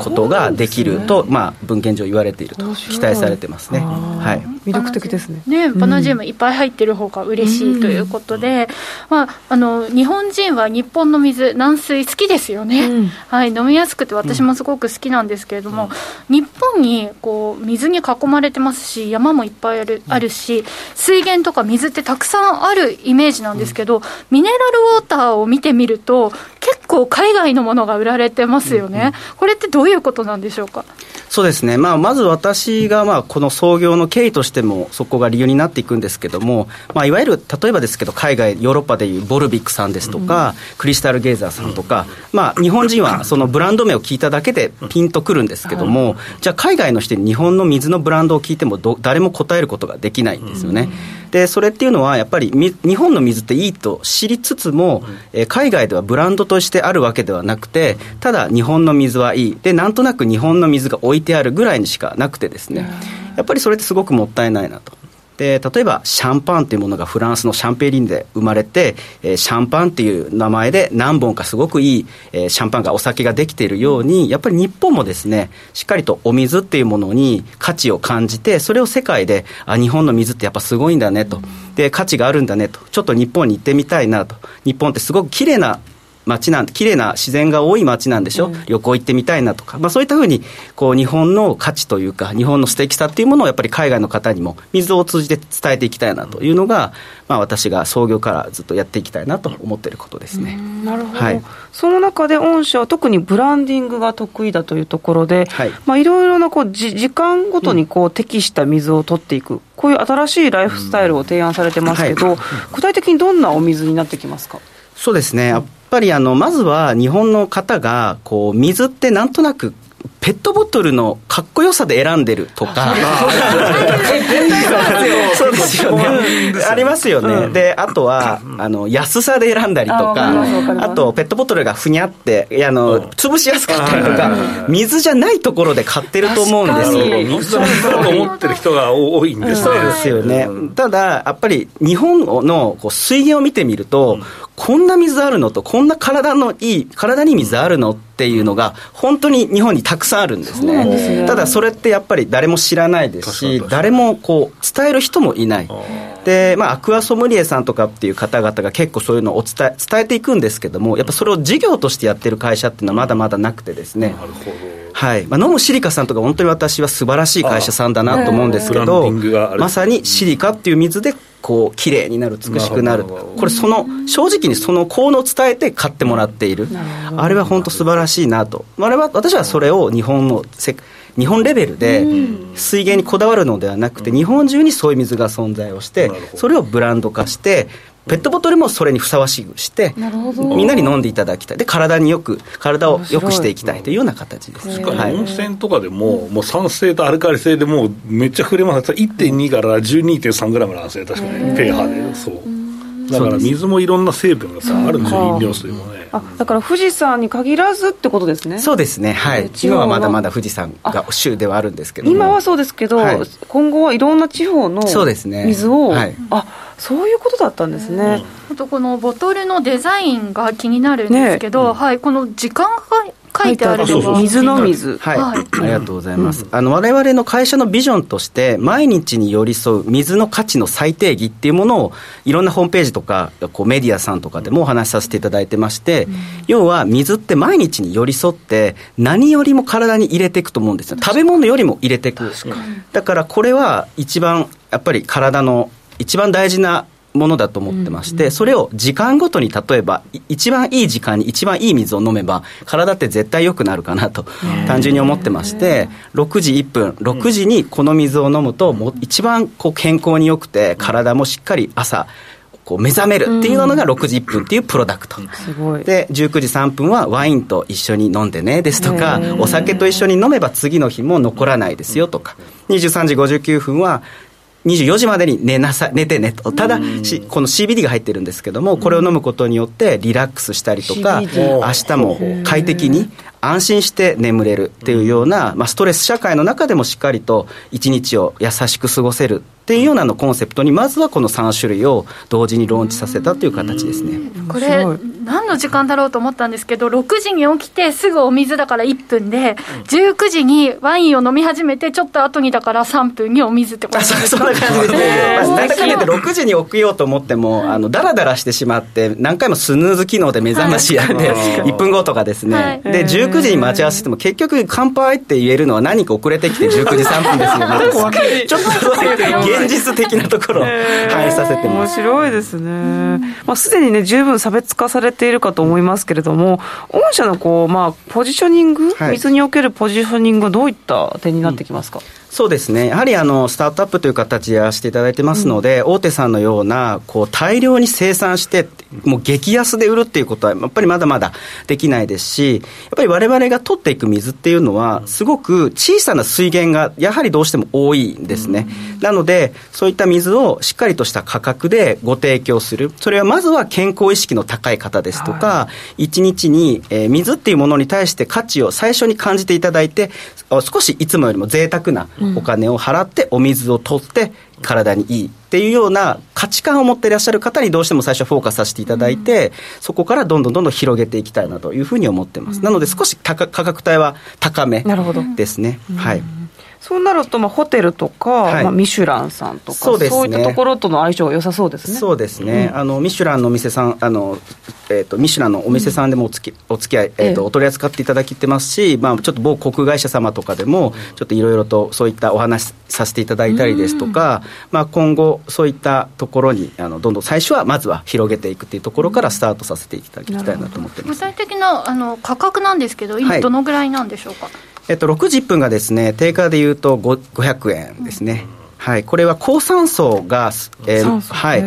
ことができると、ね、まあ、文献上言われていると期待されてますね、はい、魅力的ですね。ねバナジウムいっぱい入ってる方が嬉しいということで、まあ、あの日本人は日本の水軟水好きですよね、うん、はい、飲みやすくて私もすごく好きなんですけれども、うん、日本にこう水に囲まれてますし山もいっぱいある,、あるし水源とか水ってたくさんあるイメージなんですけど、ミネラルウォーターを見てみると結構海外のものが売られてますよね、これってどういうことなんでしょうか？そうですね、まあ、まず私がまあこの創業の経緯としてもそこが理由になっていくんですけども、まあ、いわゆる例えばですけど海外ヨーロッパでいうボルビックさんですとか、うん、クリスタルゲイザーさんとか、まあ、日本人はそのブランド名を聞いただけでピンとくるんですけども、じゃあ海外の人に日本の水のブランドを聞いてもど誰も答えることができないんですよね。でそれっていうのはやっぱり日本の水っていいと知りつつも、え海外ではブランドとしてあるわけではなくてただ日本の水はいい。でなんとなく日本の水が置いてあるぐらいにしかなくてですね。やっぱりそれってすごくもったいないなと。で例えばシャンパンというものがフランスのシャンペリンで生まれて、えー、シャンパンっていう名前で何本かすごくいい、えー、シャンパンがお酒ができているようにやっぱり日本もですねしっかりとお水っていうものに価値を感じてそれを世界であ日本の水ってやっぱすごいんだねと。で価値があるんだねと。ちょっと日本に行ってみたいなと。日本ってすごく綺麗な街なん綺麗な自然が多い街なんでしょ、うん、旅行行ってみたいなとか、まあ、そういったふうにこう日本の価値というか日本の素敵さっていうものをやっぱり海外の方にも水を通じて伝えていきたいなというのが、まあ、私が創業からずっとやっていきたいなと思っていることですね。なるほど、はい、その中で御社は特にブランディングが得意だというところで、はい。まあ、いろいろなこうじ時間ごとにこう適した水を取っていく、うん、こういう新しいライフスタイルを提案されてますけど、はい、具体的にどんなお水になってきますか？そうですね、ぱりあのまずは日本の方がこう水ってなんとなくペットボトルのかっこよさで選んでるとか、そう [LAUGHS] ですよね、ありますよね、であとはあの安さで選んだりとか、あとペットボトルがふにゃって、あの潰しやすかったりとか、水じゃないところで買ってると思うんですよ、水だと思ってる人が多いんですそうですよね、ただ、やっぱり日本のこう水源を見てみると、こんな水あるのと、こんな体のいい、体に水あるのっていうのが、本当に日本にたくさんあるんですね。すね。ただ、それってやっぱり誰も知らないですし、誰もこう伝える人もいない。で、まあ、アクアソムリエさんとかっていう方々が結構そういうのを伝え伝えていくんですけども、やっぱそれを事業としてやってる会社っていうのはまだまだなくてですね。なるほど。はい。まあ、野茂シリカさんとか本当に私は素晴らしい会社さんだなと思うんですけど、まさにシリカっていう水でこう綺麗になる美しくなる。これその正直にその効能を伝えて買ってもらっている。あれは本当素晴らしいなと。あれは私はそれを日本のせ日本レベルで水源にこだわるのではなくて日本中にそういう水が存在をしてそれをブランド化してペットボトルもそれにふさわしくしてみんなに飲んでいただきたい。で体によく体をよくしていきたいというような形です。しかも温泉とかでも、もう酸性とアルカリ性でもうめっちゃ触れます。1.2から12.3グラムなんですよ確かに。pH で。そうだから水もいろんな成分がさあるんですよ飲料水もね。あだから富士山に限らずってことですね。そうですね。はい。今はまだまだ富士山が州ではあるんですけど今はそうですけど、はい、今後はいろんな地方の水を、ねはい、あそういうことだったんですね、あとこのボトルのデザインが気になるんですけど、ね、はい、この時間が書いてある水の水、はい、はい、ありがとうございます、うん、あの我々の会社のビジョンとして毎日に寄り添う水の価値の最低義っていうものをいろんなホームページとかこうメディアさんとかでもお話しさせていただいてまして、うん、要は水って毎日に寄り添って何よりも体に入れていくと思うんですよ。食べ物よりも入れていくだからこれは一番やっぱり体の一番大事なものだと思ってまして、それを時間ごとに例えば一番いい時間に一番いい水を飲めば体って絶対良くなるかなと単純に思ってまして6時1分6時にこの水を飲むとも一番こう健康に良くて体もしっかり朝こう目覚めるっていうのが6時1分っていうプロダクト、で19時3分はワインと一緒に飲んでねですとかお酒と一緒に飲めば次の日も残らないですよとか。23時59分は24時までに寝なさ寝てねと。ただしこの CBD が入ってるんですけどもこれを飲むことによってリラックスしたりとか明日も快適に安心して眠れるっていうような、まあ、ストレス社会の中でもしっかりと一日を優しく過ごせるっていうようなのコンセプトにまずはこの3種類を同時にローンチさせたという形ですね。これ何の時間だろうと思ったんですけど6時に起きてすぐお水だから1分で19時にワインを飲み始めてちょっと後にだから3分にお水ってことですかそんな感じですね。大体かけて6時に起きようと思ってもあのダラダラしてしまって何回もスヌーズ機能で目覚ましやで1分後とかですね、はい、で19時に待ち合わせても結局乾杯って言えるのは何か遅れてきて19時3分ですよ。[LAUGHS] ねちょっと現実的なところを反映させてます。面白いですね。まあ、すでにね、十分差別化されているかと思いますけれども、御社のこう、まあ、ポジショニング、はい、水におけるポジショニングはどういった点になってきますか、うんそうですね、やはりあのスタートアップという形でやらせていただいてますので、うん、大手さんのようなこう大量に生産して、もう激安で売るっていうことは、やっぱりまだまだできないですし、やっぱりわれわれが取っていく水っていうのは、すごく小さな水源がやはりどうしても多いんですね。うん、なので、そういった水をしっかりとした価格でご提供する、それはまずは健康意識の高い方ですとか、はい、1日に、えー、水っていうものに対して価値を最初に感じていただいて、少しいつもよりも贅沢なお金を払ってお水を取って体にいいっていうような価値観を持っていらっしゃる方にどうしても最初フォーカスさせていただいて、うん、そこからどんどんどんどん広げていきたいなというふうに思ってます、うん、なので少し価格帯は高めですね、はい。そうなると、まあ、ホテルとか、はい、まあ、ミシュランさんとかそうね、いったところとの相性が良さそうですね。そうですね、うん、あのミシュランのお店さんあの、えーと、ミシュランのお店さんでもおつき、うん、お付き合い、えーと、えお取り扱っていただきてますし、まあ、ちょっと某国会社様とかでも、ちょっといろいろとそういったお話させていただいたりですとか、まあ、今後、そういったところにあのどんどん最初はまずは広げていくというところからスタートさせていただきたいなと思ってます。具体的なあの価格なんですけど、今、どのぐらいなんでしょうか？はいえっと、6時1分がですね、定価でいうと500円ですね。はい、これは高酸素が、えーはい、フ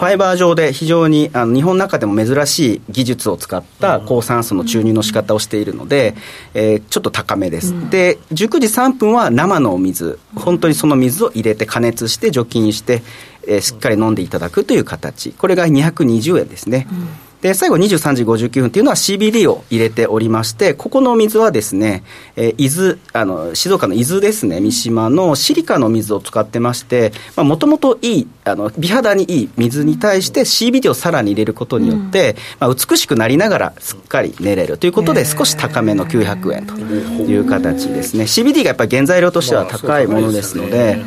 ァイバー上で非常にあの日本の中でも珍しい技術を使った高酸素の注入の仕方をしているので、えー、ちょっと高めです、うん、で19時3分は生のお水。本当にその水を入れて加熱して除菌して、えー、しっかり飲んでいただくという形。これが220円ですね、うんで、最後23時59分っていうのは CBD を入れておりまして、ここのお水はですね、えー、伊豆、あの、静岡の伊豆ですね、三島のシリカの水を使ってまして、もともといい、あの、美肌にいい水に対して CBD をさらに入れることによって、うん、まあ、美しくなりながらすっかり寝れるということで、少し高めの900円という形ですね。CBD がやっぱり原材料としては高いものですので、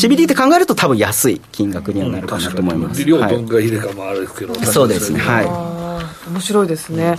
CBD って考えると多分安い金額にはなるかなと思います。量どんぐらい入れかもあるけど、そうですね。はい。面白いですね。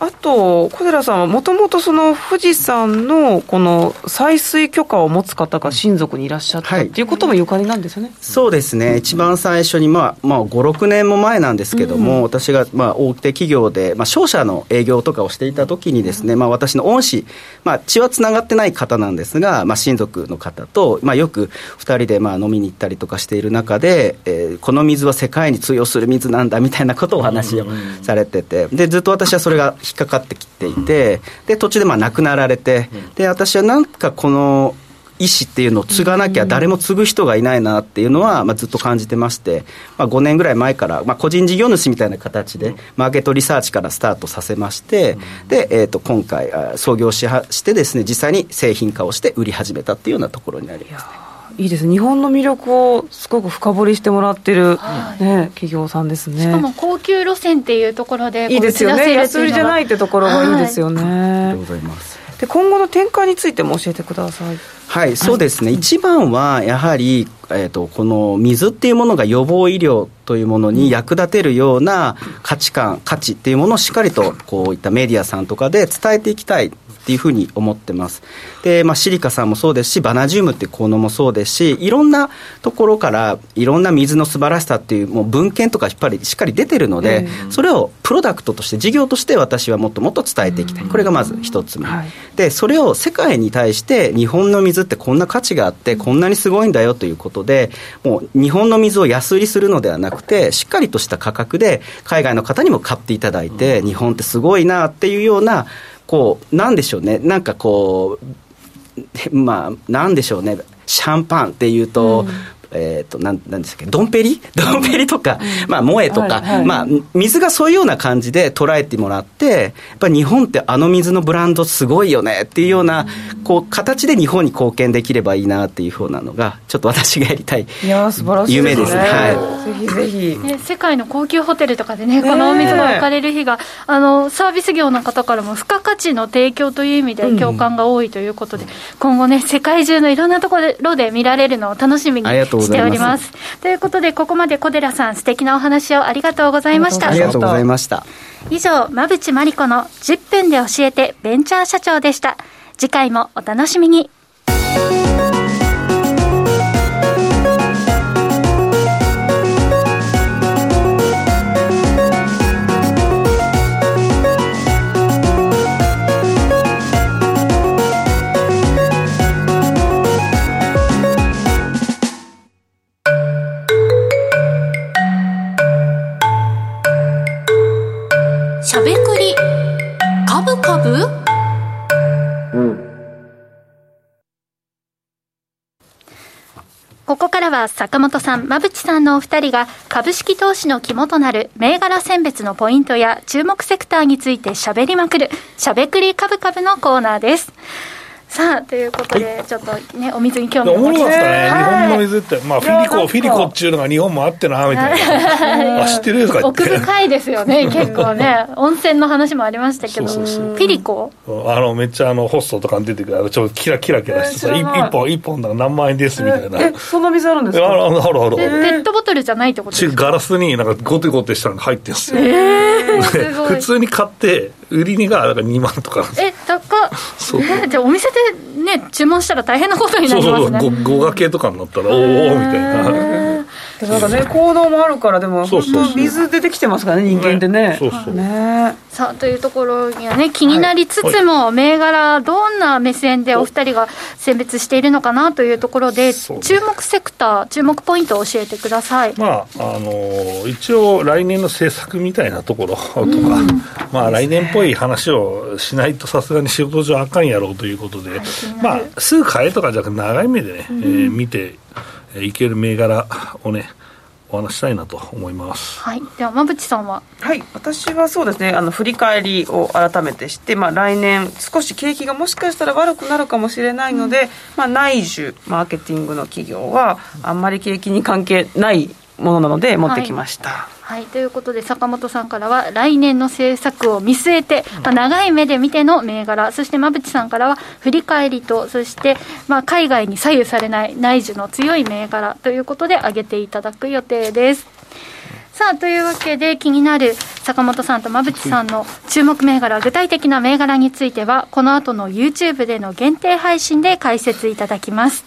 あと、小寺さんはもともとその富士山のこの採水許可を持つ方が親族にいらっしゃったっていうこともゆかりなんですよね、はい、そうですね、一番最初に、まあまあ、5、6年も前なんですけども、うん、私が、まあ、大手企業で、まあ、商社の営業とかをしていた時にですね、まあ、私の恩師、まあ、血はつながってない方なんですが、まあ、親族の方と、まあ、よく2人でまあ飲みに行ったりとかしている中で、えー、この水は世界に通用する水なんだみたいなことをお話をされてて、でずっと私はそれが引っかかってきていて、で途中でまあ亡くなられて、で私はなんかこの意思っていうのを継がなきゃ誰も継ぐ人がいないなっていうのは、まあ、ずっと感じてまして、まあ、5年ぐらい前から、まあ、個人事業主みたいな形でマーケットリサーチからスタートさせまして、で、えー、と今回創業ししてですね実際に製品化をして売り始めたっていうようなところになります、ね。いいです日本の魅力をすごく深掘りしてもらってる、はい、ね、企業さんですね。しかも高級路線っていうところでいいですよね。安売りじゃないってところがいいですよね、はい、ありがとうございます。で今後の展開についても教えてください。はい、そうですね、一番はやはり、えーと、この水っていうものが予防医療というものに役立てるような価値観、価値っていうものをしっかりとこういったメディアさんとかで伝えていきたいっていうふうに思ってます。で、まあ、シリカさんもそうですし、バナジウムっていう効能もそうですし、いろんなところから、いろんな水の素晴らしさっていう、もう文献とかやっぱりしっかり出てるので、それをプロダクトとして、事業として私はもっともっと伝えていきたい。これがまず一つ目。はい、で、それを世界に対して、日本の水ってこんな価値があって、こんなにすごいんだよということで、もう日本の水を安売りするのではなくて、しっかりとした価格で、海外の方にも買っていただいて、日本ってすごいなっていうような、こう、なんでしょうね、なんかこう、[LAUGHS] まあ、なんでしょうね、シャンパンっていうと、うん。えーと、なんなんですかドンペリ？ドンペリとか、まあ、萌えとか、はいはい、まあ、水がそういうような感じで捉えてもらって、やっぱり日本ってあの水のブランドすごいよねっていうような、こう形で日本に貢献できればいいなっていうふうなのが、ちょっと私がやりたいいや素晴らしい夢ですね。はい、ぜひぜひ、ね、世界の高級ホテルとかでね、このお水が置かれる日が、あのサービス業の方からも付加価値の提供という意味で共感が多いということで、うん、今後ね、世界中のいろんなところで見られるのを楽しみにしております。ということで、ここまで小寺さん、素敵なお話をありがとうございました。ありがとうございました。以上、馬淵真理子の10分で教えてベンチャー社長でした。次回もお楽しみに。ここからは坂本さん、馬淵さんのお二人が株式投資の肝となる銘柄選別のポイントや注目セクターについてしゃべりまくるしゃべくり株株のコーナーです。さあということで、ちょっとねお水に興味を持ちましたね、日本の水ってまあフィリコフィリコっていうのが日本もあってなみたいな。あ知ってるとか奥深いですよね [LAUGHS] 結構ね。温泉の話もありましたけどフィリコ？あのめっちゃあのホストとかに出てくるあのちょっとキラキラキラしてさ一本一本だ何万円ですみたいな。えそんな水あるんですか？あるあるあるある。ペットボトルじゃないってことですか？ガラスになんかゴテゴテしたのが入ってるんですよ、えー、[LAUGHS] 普通に買って売り値がなんか2万とかえ高っそう。じゃあお店でね注文したら大変なことになりますね。そうそう語学系とかになったらおおみたいななんかね行動もあるからでも本当水出てきてますからね人間ってね。そうそう。ね。さあというところにはね気になりつつも、銘柄どんな目線でお二人が選別しているのかなというところで注目セクター注目ポイントを教えてください。まああの一応来年の政策みたいなところとか、まあ来年っぽい話をしないとさすがに仕事上あかんやろうということで、まあすぐ買えとかじゃなくて長い目でね、えー、見ていける銘柄をねお話したいなと思います。はい。では馬淵さんは？はい。私はそうですね。あの振り返りを改めてして、まあ来年少し景気がもしかしたら悪くなるかもしれないので、うん、まあ内需マーケティングの企業はあんまり景気に関係ないものなので持ってきました。はいはい、ということで坂本さんからは来年の政策を見据えて、まあ、長い目で見ての銘柄そして馬淵さんからは振り返りとそして、まあ、海外に左右されない内需の強い銘柄ということで挙げていただく予定です。さあというわけで気になる坂本さんと馬淵さんの注目銘柄具体的な銘柄についてはこの後の YouTube での限定配信で解説いただきます。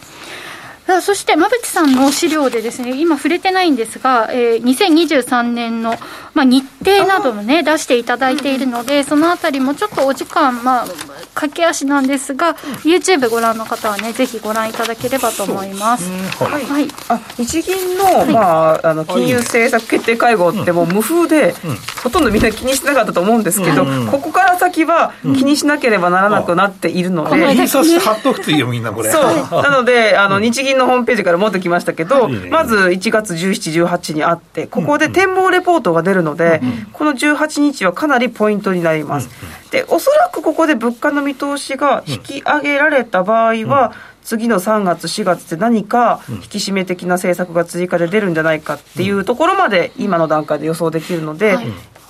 そして馬渕さんの資料でですね今触れてないんですが、えー、2023年の、まあ、日程などもね出していただいているのでそのあたりもちょっとお時間まあ駆け足なんですが YouTube ご覧の方はねぜひご覧いただければと思います、はい、はい、あ日銀のはい、まあ、あの金融政策決定会合ってもう無風で、うん、ほとんどみんな気にしなかったと思うんですけど、うん、ここから先は気にしなければならなくなっているので、うん、貼っとくといいよみんなこれそう。なのであの日銀のホームページから持ってきましたけど、まず1月17、18にあって、ここで展望レポートが出るので、この18日はかなりポイントになります。で、おそらくここで物価の見通しが引き上げられた場合は、次の3月、4月って何か引き締め的な政策が追加で出るんじゃないかっていうところまで今の段階で予想できるので、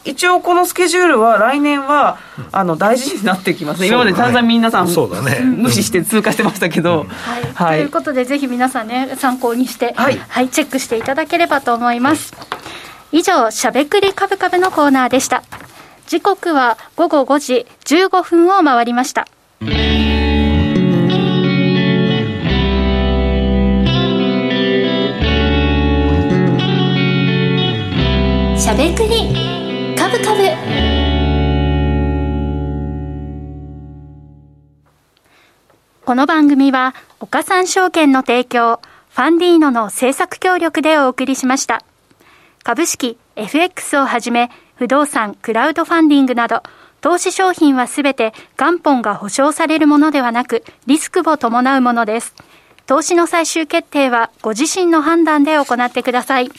一応このスケジュールは来年はあの大事になってきますね、今まで散々皆さん、そうだね、[LAUGHS] 無視して通過してましたけど。はい、ということで、ぜひ皆さんね、参考にして、はい、はい、チェックしていただければと思います。以上、しゃべくりカブカブのコーナーでした。時刻は午後5時15分を回りました。しゃべくりブカブこの番組は岡三証券の提供ファンディーノの制作協力でお送りしました株式 FX をはじめ不動産クラウドファンディングなど投資商品はすべて元本が保証されるものではなくリスクを伴うものです投資の最終決定はご自身の判断で行ってください。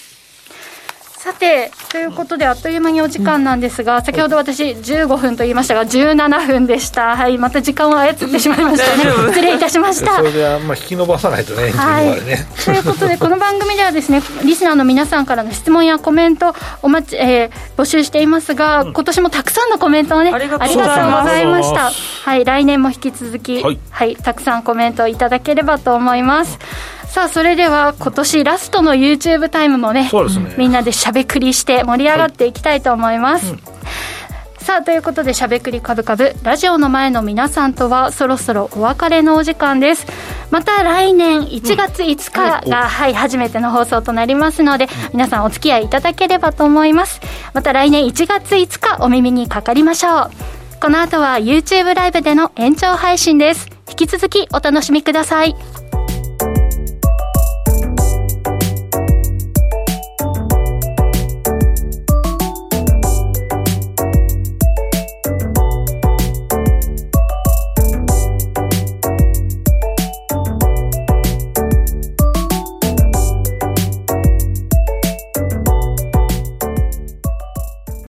さて、ということで、あっという間にお時間なんですが、先ほど私、15分と言いましたが、17分でした。はい、また時間を操ってしまいましたね。失礼いたしました。それであんま引き伸ばさないとね、はい、ということで、この番組ではですね、リスナーの皆さんからの質問やコメントお待ち、えー、募集していますが、今年もたくさんのコメントをね、ありがとうございました。はい、来年も引き続き、はい、はい、たくさんコメントいただければと思います。さあそれでは今年ラストの YouTube タイムもね、ね、みんなでしゃべくりして盛り上がっていきたいと思います、はいうん。さあということでしゃべくりカブカブラジオの前の皆さんとはそろそろお別れのお時間です。また来年1月5日が、はい初めての放送となりますので皆さんお付き合いいただければと思います。また来年1月5日お耳にかかりましょう。この後は YouTube ライブでの延長配信です。引き続きお楽しみください